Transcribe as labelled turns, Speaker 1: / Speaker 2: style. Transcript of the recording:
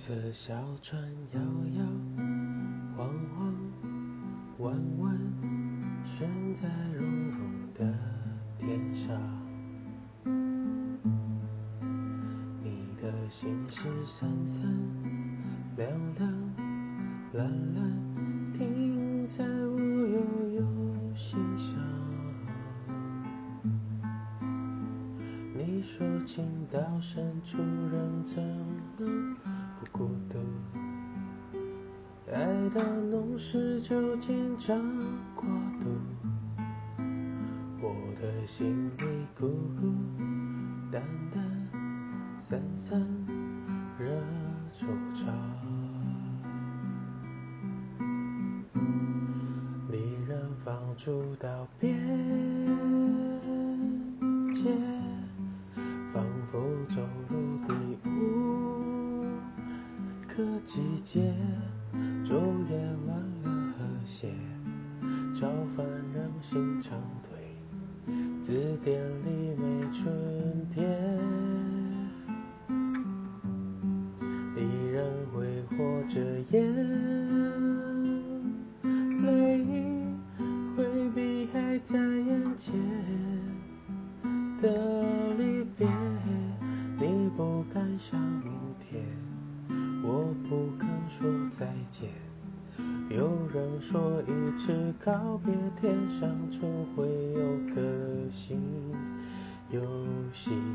Speaker 1: 色小船摇摇晃晃，弯弯悬在绒绒的天上。你的心事闪闪亮亮蓝蓝，停在我悠悠心上。你说情到深处人怎能孤独？爱到浓时就紧张过度，我的心里孤孤单单，散散惹惆怅。离人放逐到边界。仿佛走入第五个季节，昼夜乱了和谐，找烦人心长退，字典里没春天。离人挥霍着眼泪，回避还在眼前的离有人说一次告别，天上就会有颗星又熄灭。